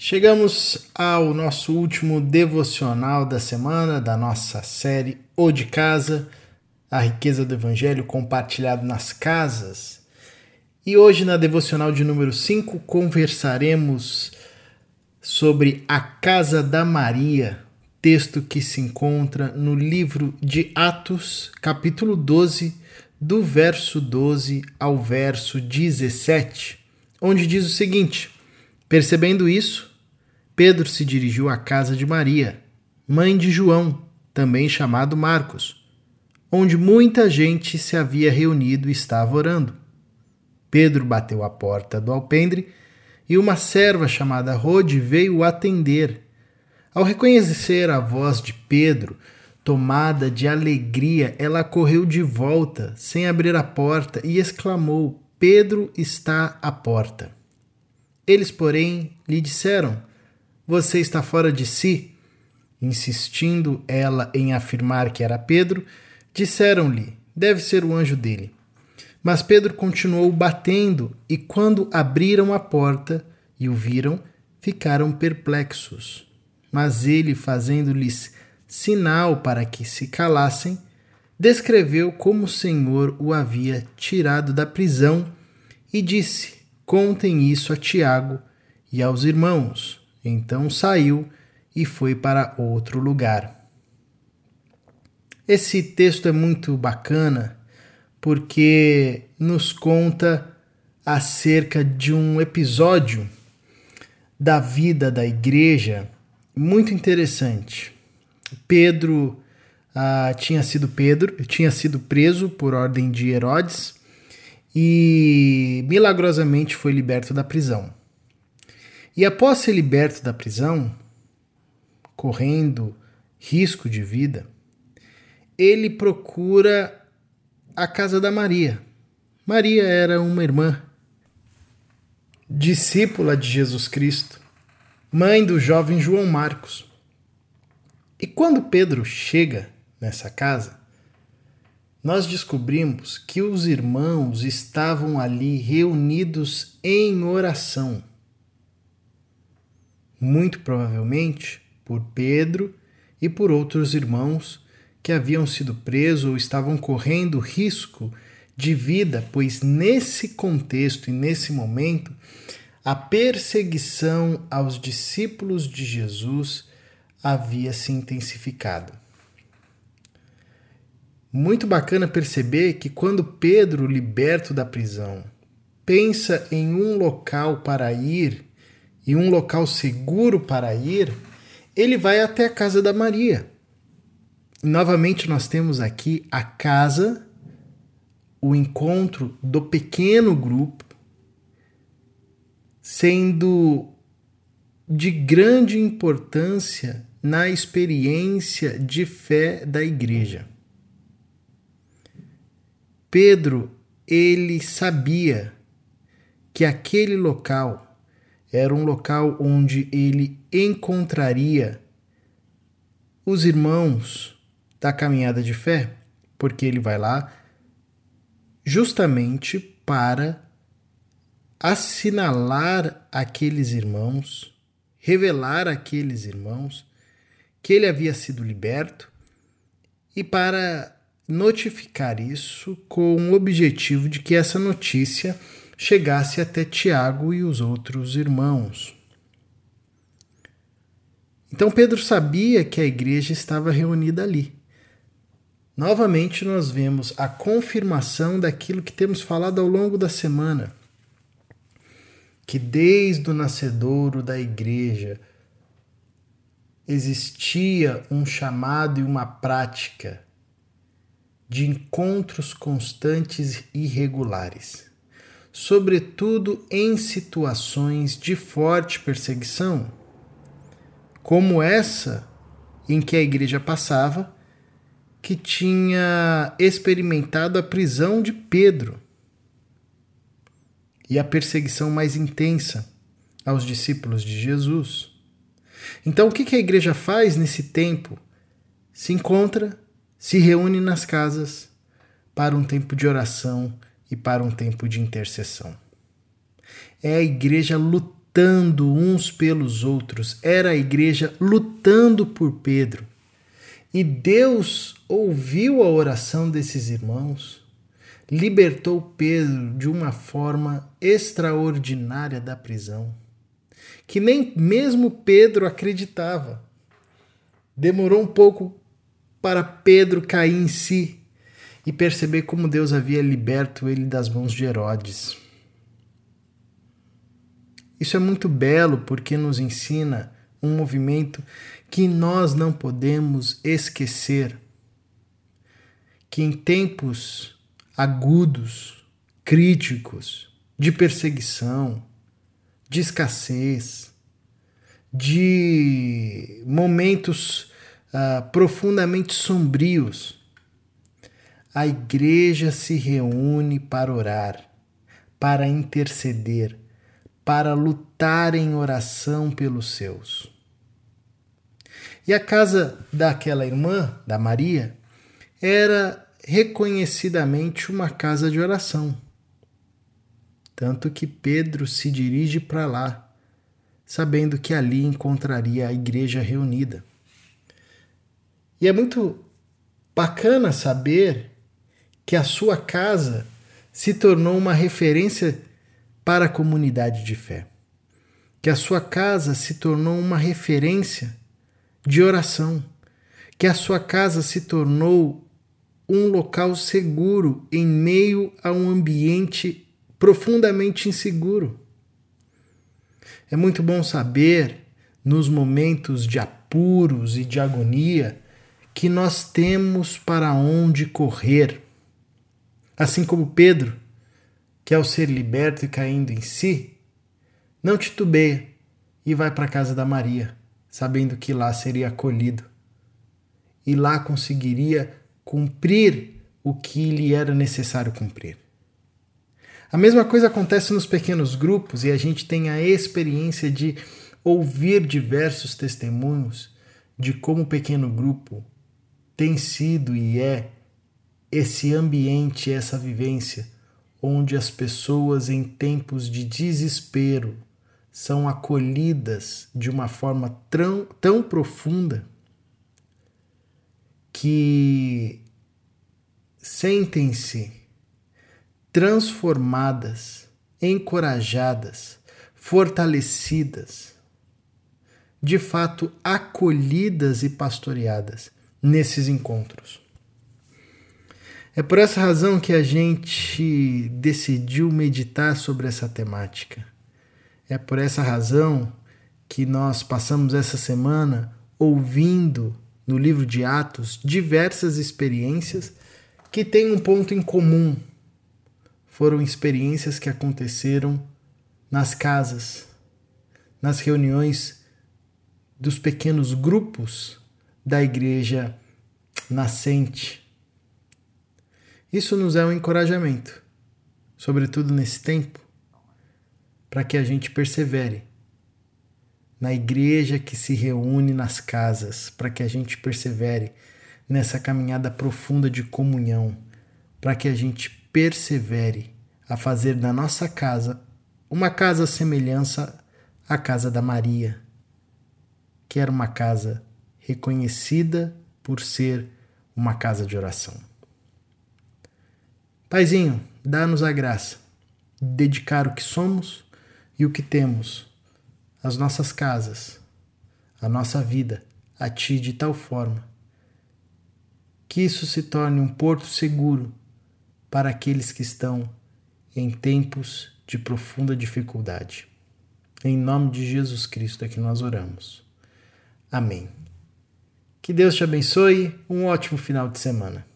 Chegamos ao nosso último devocional da semana da nossa série O de Casa, a riqueza do Evangelho compartilhado nas casas. E hoje, na devocional de número 5, conversaremos sobre a Casa da Maria, texto que se encontra no livro de Atos, capítulo 12, do verso 12 ao verso 17, onde diz o seguinte: Percebendo isso, Pedro se dirigiu à casa de Maria, mãe de João, também chamado Marcos, onde muita gente se havia reunido e estava orando. Pedro bateu à porta do alpendre e uma serva chamada Rode veio atender. Ao reconhecer a voz de Pedro, tomada de alegria, ela correu de volta, sem abrir a porta, e exclamou: Pedro está à porta. Eles, porém, lhe disseram: você está fora de si? Insistindo ela em afirmar que era Pedro, disseram-lhe: Deve ser o anjo dele. Mas Pedro continuou batendo, e quando abriram a porta e o viram, ficaram perplexos. Mas ele, fazendo-lhes sinal para que se calassem, descreveu como o Senhor o havia tirado da prisão e disse: Contem isso a Tiago e aos irmãos. Então saiu e foi para outro lugar. Esse texto é muito bacana porque nos conta acerca de um episódio da vida da igreja muito interessante. Pedro ah, tinha sido Pedro tinha sido preso por ordem de Herodes e milagrosamente foi liberto da prisão. E após ser liberto da prisão, correndo risco de vida, ele procura a casa da Maria. Maria era uma irmã, discípula de Jesus Cristo, mãe do jovem João Marcos. E quando Pedro chega nessa casa, nós descobrimos que os irmãos estavam ali reunidos em oração muito provavelmente por Pedro e por outros irmãos que haviam sido presos ou estavam correndo risco de vida, pois nesse contexto e nesse momento a perseguição aos discípulos de Jesus havia se intensificado. Muito bacana perceber que quando Pedro, liberto da prisão, pensa em um local para ir e um local seguro para ir, ele vai até a casa da Maria. Novamente, nós temos aqui a casa, o encontro do pequeno grupo, sendo de grande importância na experiência de fé da igreja. Pedro, ele sabia que aquele local era um local onde ele encontraria os irmãos da caminhada de fé, porque ele vai lá justamente para assinalar aqueles irmãos, revelar àqueles irmãos que ele havia sido liberto e para notificar isso com o objetivo de que essa notícia chegasse até Tiago e os outros irmãos. Então Pedro sabia que a igreja estava reunida ali. Novamente, nós vemos a confirmação daquilo que temos falado ao longo da semana. Que desde o nascedouro da igreja existia um chamado e uma prática de encontros constantes e regulares sobretudo em situações de forte perseguição, como essa em que a igreja passava, que tinha experimentado a prisão de Pedro e a perseguição mais intensa aos discípulos de Jesus. Então, o que a igreja faz nesse tempo? Se encontra, se reúne nas casas para um tempo de oração e para um tempo de intercessão. É a igreja lutando uns pelos outros, era a igreja lutando por Pedro. E Deus ouviu a oração desses irmãos, libertou Pedro de uma forma extraordinária da prisão, que nem mesmo Pedro acreditava. Demorou um pouco para Pedro cair em si e perceber como Deus havia liberto ele das mãos de Herodes. Isso é muito belo porque nos ensina um movimento que nós não podemos esquecer. Que em tempos agudos, críticos, de perseguição, de escassez, de momentos uh, profundamente sombrios, a igreja se reúne para orar, para interceder, para lutar em oração pelos seus. E a casa daquela irmã, da Maria, era reconhecidamente uma casa de oração. Tanto que Pedro se dirige para lá, sabendo que ali encontraria a igreja reunida. E é muito bacana saber que a sua casa se tornou uma referência para a comunidade de fé. Que a sua casa se tornou uma referência de oração. Que a sua casa se tornou um local seguro em meio a um ambiente profundamente inseguro. É muito bom saber, nos momentos de apuros e de agonia, que nós temos para onde correr. Assim como Pedro que ao ser liberto e caindo em si, não titubeia e vai para a casa da Maria, sabendo que lá seria acolhido e lá conseguiria cumprir o que lhe era necessário cumprir. A mesma coisa acontece nos pequenos grupos e a gente tem a experiência de ouvir diversos testemunhos de como o pequeno grupo tem sido e é esse ambiente, essa vivência onde as pessoas em tempos de desespero são acolhidas de uma forma tão, tão profunda que sentem-se transformadas, encorajadas, fortalecidas, de fato acolhidas e pastoreadas nesses encontros. É por essa razão que a gente decidiu meditar sobre essa temática. É por essa razão que nós passamos essa semana ouvindo no livro de Atos diversas experiências que têm um ponto em comum. Foram experiências que aconteceram nas casas, nas reuniões dos pequenos grupos da igreja nascente. Isso nos é um encorajamento, sobretudo nesse tempo, para que a gente persevere na igreja que se reúne nas casas, para que a gente persevere nessa caminhada profunda de comunhão, para que a gente persevere a fazer da nossa casa uma casa semelhança à casa da Maria, que era uma casa reconhecida por ser uma casa de oração. Paizinho, dá-nos a graça de dedicar o que somos e o que temos, as nossas casas, a nossa vida a Ti de tal forma que isso se torne um porto seguro para aqueles que estão em tempos de profunda dificuldade. Em nome de Jesus Cristo é que nós oramos. Amém. Que Deus te abençoe. Um ótimo final de semana.